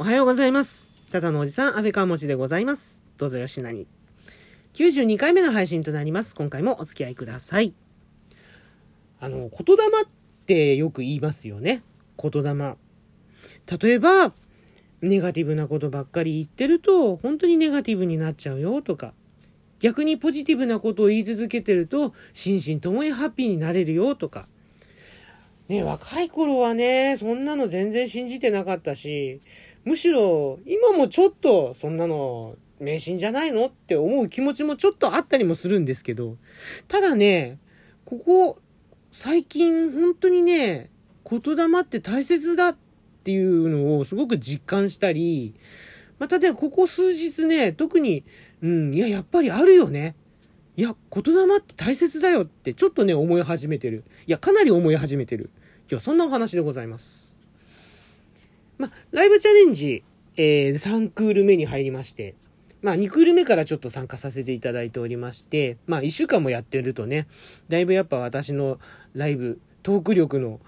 おはようございます。ただのおじさん、安倍川持でございます。どうぞよしなに。92回目の配信となります。今回もお付き合いください。あの、言霊ってよく言いますよね。言霊。例えば、ネガティブなことばっかり言ってると、本当にネガティブになっちゃうよとか、逆にポジティブなことを言い続けてると、心身ともにハッピーになれるよとか、ね、若い頃はね、そんなの全然信じてなかったし、むしろ今もちょっとそんなの迷信じゃないのって思う気持ちもちょっとあったりもするんですけど、ただね、ここ最近本当にね、言霊って大切だっていうのをすごく実感したり、またね、ここ数日ね、特に、うん、いや、やっぱりあるよね。いや、言霊って大切だよってちょっとね、思い始めてる。いや、かなり思い始めてる。今日はそんなお話でございます。まあ、ライブチャレンジ、えー、3クール目に入りまして、まあ、2クール目からちょっと参加させていただいておりまして、まあ、1週間もやってるとね、だいぶやっぱ私のライブ、トーク力の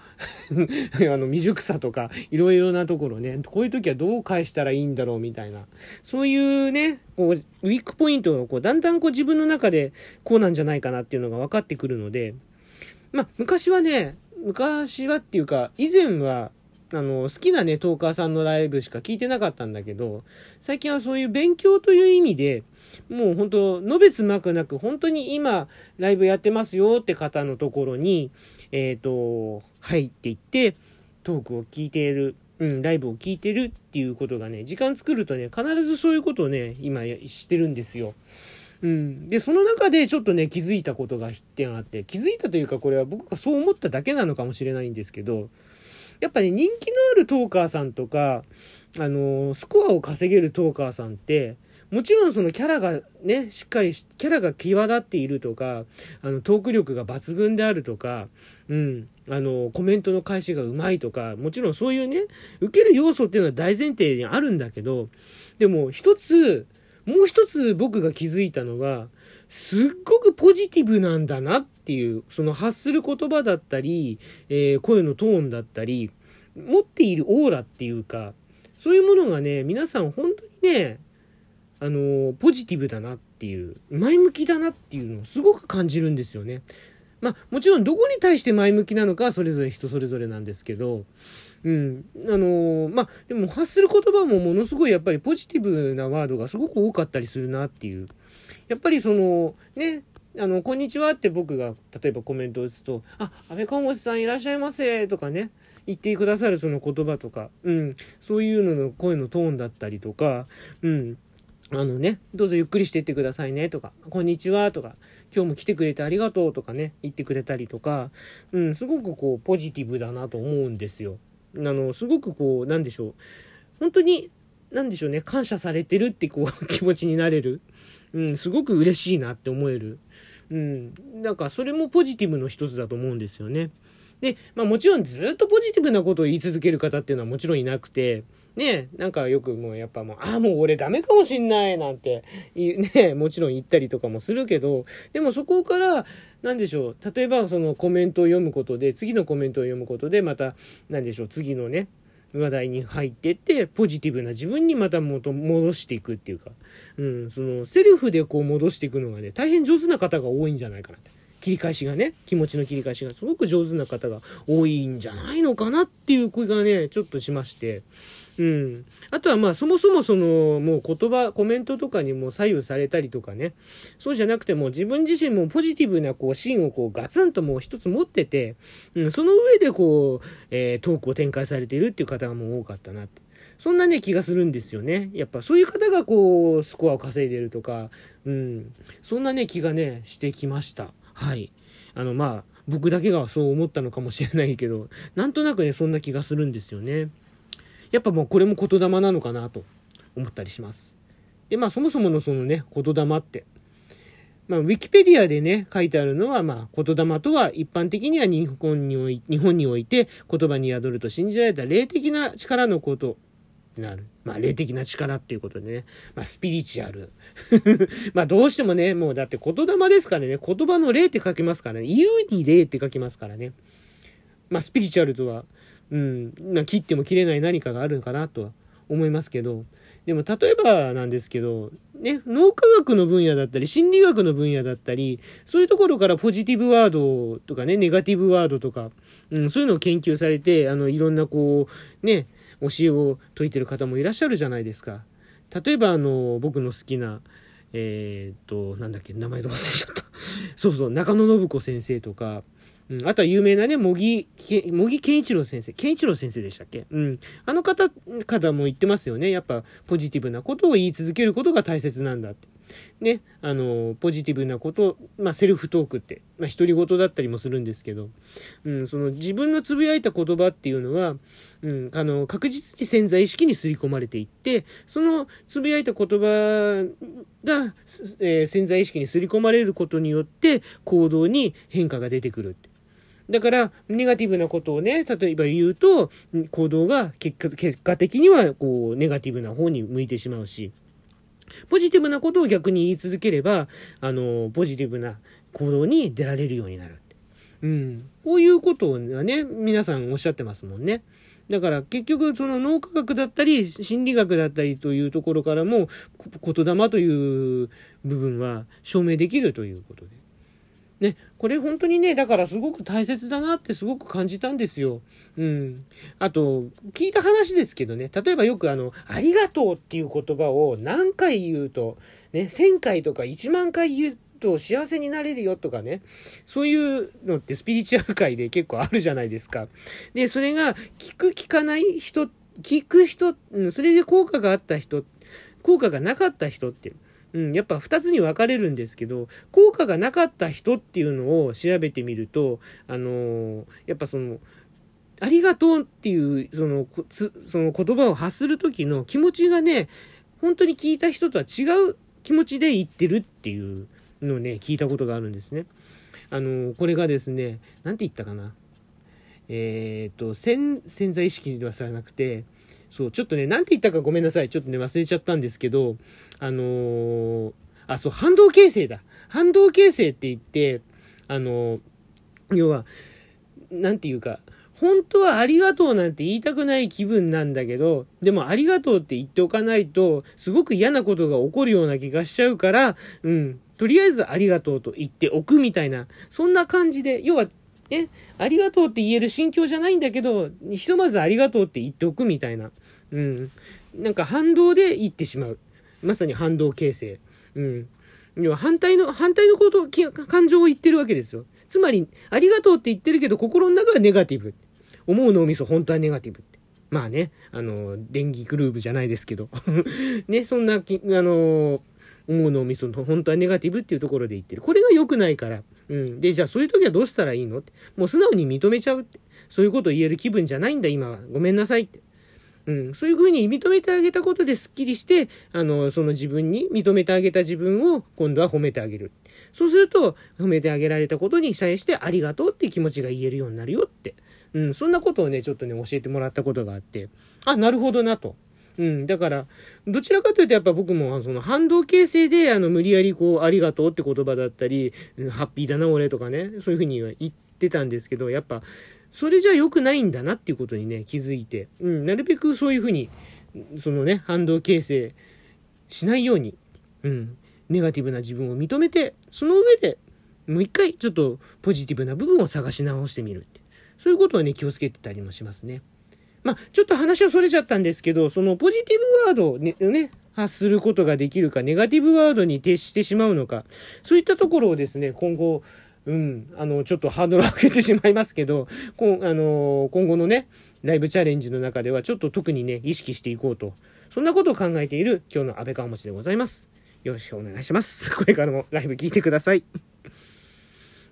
あの未熟さとかいろいろなところねこういう時はどう返したらいいんだろうみたいなそういうねこうウィークポイントがこうだんだんこう自分の中でこうなんじゃないかなっていうのが分かってくるのでまあ昔はね昔はっていうか以前はあの好きなねトーカーさんのライブしか聞いてなかったんだけど最近はそういう勉強という意味でもう本当、のべつまくなく、本当に今、ライブやってますよって方のところに、えっ、ー、と、入っていって、トークを聞いている、うん、ライブを聞いてるっていうことがね、時間作るとね、必ずそういうことをね、今してるんですよ。うん。で、その中でちょっとね、気づいたことが一点あって、気づいたというか、これは僕がそう思っただけなのかもしれないんですけど、やっぱり、ね、人気のあるトーカーさんとか、あの、スコアを稼げるトーカーさんって、もちろんそのキャラがね、しっかりキャラが際立っているとか、あの、トーク力が抜群であるとか、うん、あの、コメントの返しがうまいとか、もちろんそういうね、受ける要素っていうのは大前提にあるんだけど、でも一つ、もう一つ僕が気づいたのが、すっごくポジティブなんだなっていう、その発する言葉だったり、えー、声のトーンだったり、持っているオーラっていうか、そういうものがね、皆さん本当にね、あの、ポジティブだなっていう、前向きだなっていうのをすごく感じるんですよね。まあ、もちろんどこに対して前向きなのかそれぞれ人それぞれなんですけど、うん。あのまあ、でも発する言葉もものすごいやっぱりポジティブなワードがすごく多かったりするなっていう。やっぱりその、ね、あの、こんにちはって僕が例えばコメントを打つと、あ、安倍川本さんいらっしゃいませとかね、言ってくださるその言葉とか、うん、そういうのの声のトーンだったりとか、うん、あのね、どうぞゆっくりしていってくださいねとか、こんにちはとか、今日も来てくれてありがとうとかね、言ってくれたりとか、うん、すごくこう、ポジティブだなと思うんですよ。あの、すごくこう、なんでしょう。本当に、なんでしょうね、感謝されてるってこう、気持ちになれる。うん、すごく嬉しいなって思える。うん、なんかそれもポジティブの一つだと思うんですよね。で、まあもちろんずっとポジティブなことを言い続ける方っていうのはもちろんいなくて、ねなんかよくもうやっぱもう、ああ、もう俺ダメかもしんないなんて、ねもちろん言ったりとかもするけど、でもそこから、なんでしょう、例えばそのコメントを読むことで、次のコメントを読むことで、また、なんでしょう、次のね、話題に入ってって、ポジティブな自分にまた戻していくっていうか、うん、その、セルフでこう戻していくのがね、大変上手な方が多いんじゃないかなって。切り返しがね、気持ちの切り返しがすごく上手な方が多いんじゃないのかなっていう声がね、ちょっとしまして。うん。あとはまあそもそもそのもう言葉、コメントとかにも左右されたりとかね。そうじゃなくても自分自身もポジティブなこう芯をこうガツンともう一つ持ってて、うん、その上でこう、えー、トークを展開されているっていう方がもう多かったなって。そんなね、気がするんですよね。やっぱそういう方がこう、スコアを稼いでるとか、うん。そんなね、気がね、してきました。はい。あの、まあ、僕だけがそう思ったのかもしれないけど、なんとなくね、そんな気がするんですよね。やっぱもうこれも言霊なのかなと思ったりします。で、まあそもそものそのね、言霊って。まあ、ウィキペディアでね、書いてあるのは、まあ、言霊とは一般的には日本におい日本において言葉に宿ると信じられた霊的な力のことになる。まあ、霊的な力っていうことでね。まあ、スピリチュアル。まあ、どうしてもね、もうだって言霊ですからね、言葉の霊って書きますからね、言うに霊って書きますからね。まあ、スピリチュアルとは、うん、切っても切れない何かがあるのかなとは思いますけど、でも例えばなんですけど、ね、脳科学の分野だったり、心理学の分野だったり、そういうところからポジティブワードとかね、ネガティブワードとか、うん、そういうのを研究されて、あの、いろんなこう、ね、教えを説いてる方もいらっしゃるじゃないですか。例えば、あの、僕の好きな、えー、っと、なんだっけ、名前ど忘れちゃった。そうそう、中野信子先生とか、うん、あとは有名なね、茂木、茂木健一郎先生。健一郎先生でしたっけ？うん。あの方、方も言ってますよね。やっぱ、ポジティブなことを言い続けることが大切なんだって。ね、あの、ポジティブなこと、まあ、セルフトークって、まあ、独り言だったりもするんですけど、うん、その自分のつぶやいた言葉っていうのは、うん、あの、確実に潜在意識に刷り込まれていって、そのつぶやいた言葉が、えー、潜在意識に刷り込まれることによって、行動に変化が出てくるって。だから、ネガティブなことをね、例えば言うと、行動が結果結果的には、こう、ネガティブな方に向いてしまうし、ポジティブなことを逆に言い続ければ、あの、ポジティブな行動に出られるようになる。うん。こういうことをね、皆さんおっしゃってますもんね。だから結局その脳科学だったり心理学だったりというところからも言霊という部分は証明できるということで。ね、これ本当にね、だからすごく大切だなってすごく感じたんですよ。うん。あと、聞いた話ですけどね、例えばよくあの、ありがとうっていう言葉を何回言うと、ね、1000回とか1万回言うと幸せになれるよとかね、そういうのってスピリチュアル界で結構あるじゃないですか。で、それが聞く聞かない人、聞く人、それで効果があった人、効果がなかった人ってうん、やっぱ2つに分かれるんですけど、効果がなかった人っていうのを調べてみると、あのー、やっぱその、ありがとうっていう、その、その言葉を発する時の気持ちがね、本当に聞いた人とは違う気持ちで言ってるっていうのをね、聞いたことがあるんですね。あのー、これがですね、なんて言ったかな。えっ、と、潜在意識ではさなくて、そう、ちょっとね、なんて言ったかごめんなさい。ちょっとね、忘れちゃったんですけど、あのー、あ、そう、反動形成だ。反動形成って言って、あのー、要は、なんていうか、本当はありがとうなんて言いたくない気分なんだけど、でもありがとうって言っておかないと、すごく嫌なことが起こるような気がしちゃうから、うん、とりあえずありがとうと言っておくみたいな、そんな感じで、要はえ、ありがとうって言える心境じゃないんだけど、ひとまずありがとうって言っておくみたいな。うん。なんか反動で言ってしまう。まさに反動形成。うん。要は反対の、反対のこと、感情を言ってるわけですよ。つまり、ありがとうって言ってるけど、心の中はネガティブ。思う脳みそ、本当はネガティブって。まあね、あの、電気グルーブじゃないですけど。ね、そんな、あの、思う脳みその本当はネガティブっていうところで言ってる。これが良くないから。うん。で、じゃあそういう時はどうしたらいいのって。もう素直に認めちゃうって。そういうことを言える気分じゃないんだ、今は。ごめんなさいって。うん、そういうふうに認めてあげたことですっきりして、あの、その自分に認めてあげた自分を今度は褒めてあげる。そうすると、褒めてあげられたことに対してありがとうって気持ちが言えるようになるよって。うん、そんなことをね、ちょっとね、教えてもらったことがあって、あ、なるほどなと。うん。だから、どちらかというとやっぱ僕も、その反動形成で、あの、無理やりこう、ありがとうって言葉だったり、ハッピーだな俺とかね、そういうふうには言ってたんですけど、やっぱ、それじゃ良くないんだなっていうことにね、気づいて、うん、なるべくそういうふうに、そのね、反動形成しないように、うん、ネガティブな自分を認めて、その上で、もう一回ちょっとポジティブな部分を探し直してみるって。そういうことをね、気をつけてたりもしますね。まあ、ちょっと話はそれちゃったんですけど、そのポジティブワードをね、ね発することができるか、ネガティブワードに徹してしまうのか、そういったところをですね、今後、うん、あの、ちょっとハードルを上げてしまいますけど、こあの今後のね、ライブチャレンジの中ではちょっと特にね、意識していこうと、そんなことを考えている今日の安倍川持でございます。よろしくお願いします。これからもライブ聞いてください。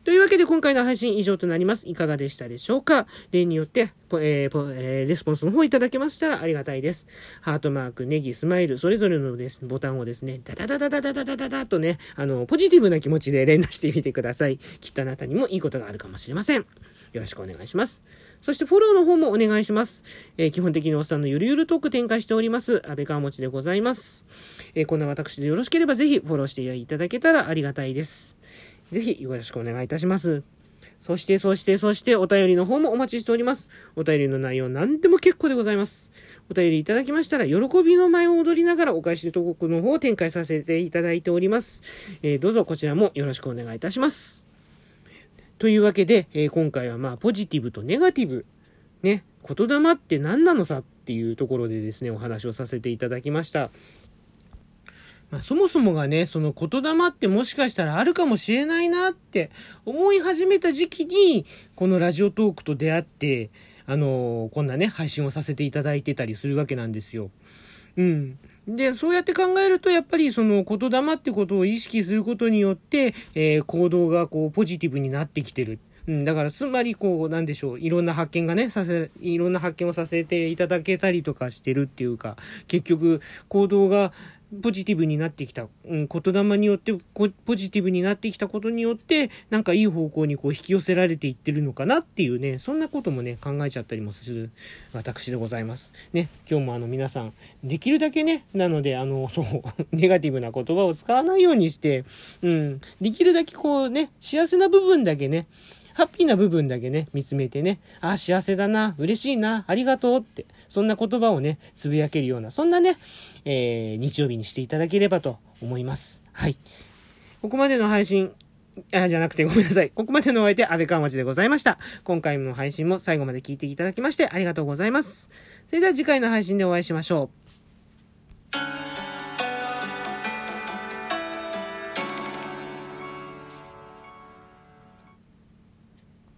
というわけで今回の配信以上となります。いかがでしたでしょうか？例によって、えーえー、レスポンスの方いただけましたらありがたいです。ハートマーク、ネギ、スマイル、それぞれのですボタンをですね、ダダダダダダダダダダとね、あの、ポジティブな気持ちで 連打してみてください。きっとあなたにもいいことがあるかもしれません。よろしくお願いします。そしてフォローの方もお願いします。えー、基本的におっさんのゆるゆるトーク展開しております。安倍川持でございます。えー、こんな私でよろしければぜひフォローしていただけたらありがたいです。ぜひよろしくお願いいたします。そして、そして、そして、お便りの方もお待ちしております。お便りの内容何でも結構でございます。お便りいただきましたら、喜びの舞を踊りながらお返しトークの方を展開させていただいております。えー、どうぞこちらもよろしくお願いいたします。というわけで、えー、今回はまあ、ポジティブとネガティブ、ね、言霊って何なのさっていうところでですね、お話をさせていただきました。まあ、そもそもがね、その言霊ってもしかしたらあるかもしれないなって思い始めた時期に、このラジオトークと出会って、あのー、こんなね、配信をさせていただいてたりするわけなんですよ。うん。で、そうやって考えると、やっぱりその言霊ってことを意識することによって、えー、行動がこうポジティブになってきてる。うん、だから、つまり、こう、なんでしょう、いろんな発見がね、させ、いろんな発見をさせていただけたりとかしてるっていうか、結局、行動が、ポジティブになってきた、うん、言霊によってポジティブになってきたことによって、なんかいい方向にこう引き寄せられていってるのかなっていうね、そんなこともね、考えちゃったりもする私でございます。ね、今日もあの皆さん、できるだけね、なので、あの、そう、ネガティブな言葉を使わないようにして、うん、できるだけこうね、幸せな部分だけね、ハッピーな部分だけね、見つめてね、ああ、幸せだな、嬉しいな、ありがとうって、そんな言葉をね、つぶやけるような、そんなね、えー、日曜日にしていただければと思います。はい。ここまでの配信、あ、じゃなくてごめんなさい。ここまでのお相手、安倍川町でございました。今回の配信も最後まで聞いていただきましてありがとうございます。それでは次回の配信でお会いしましょう。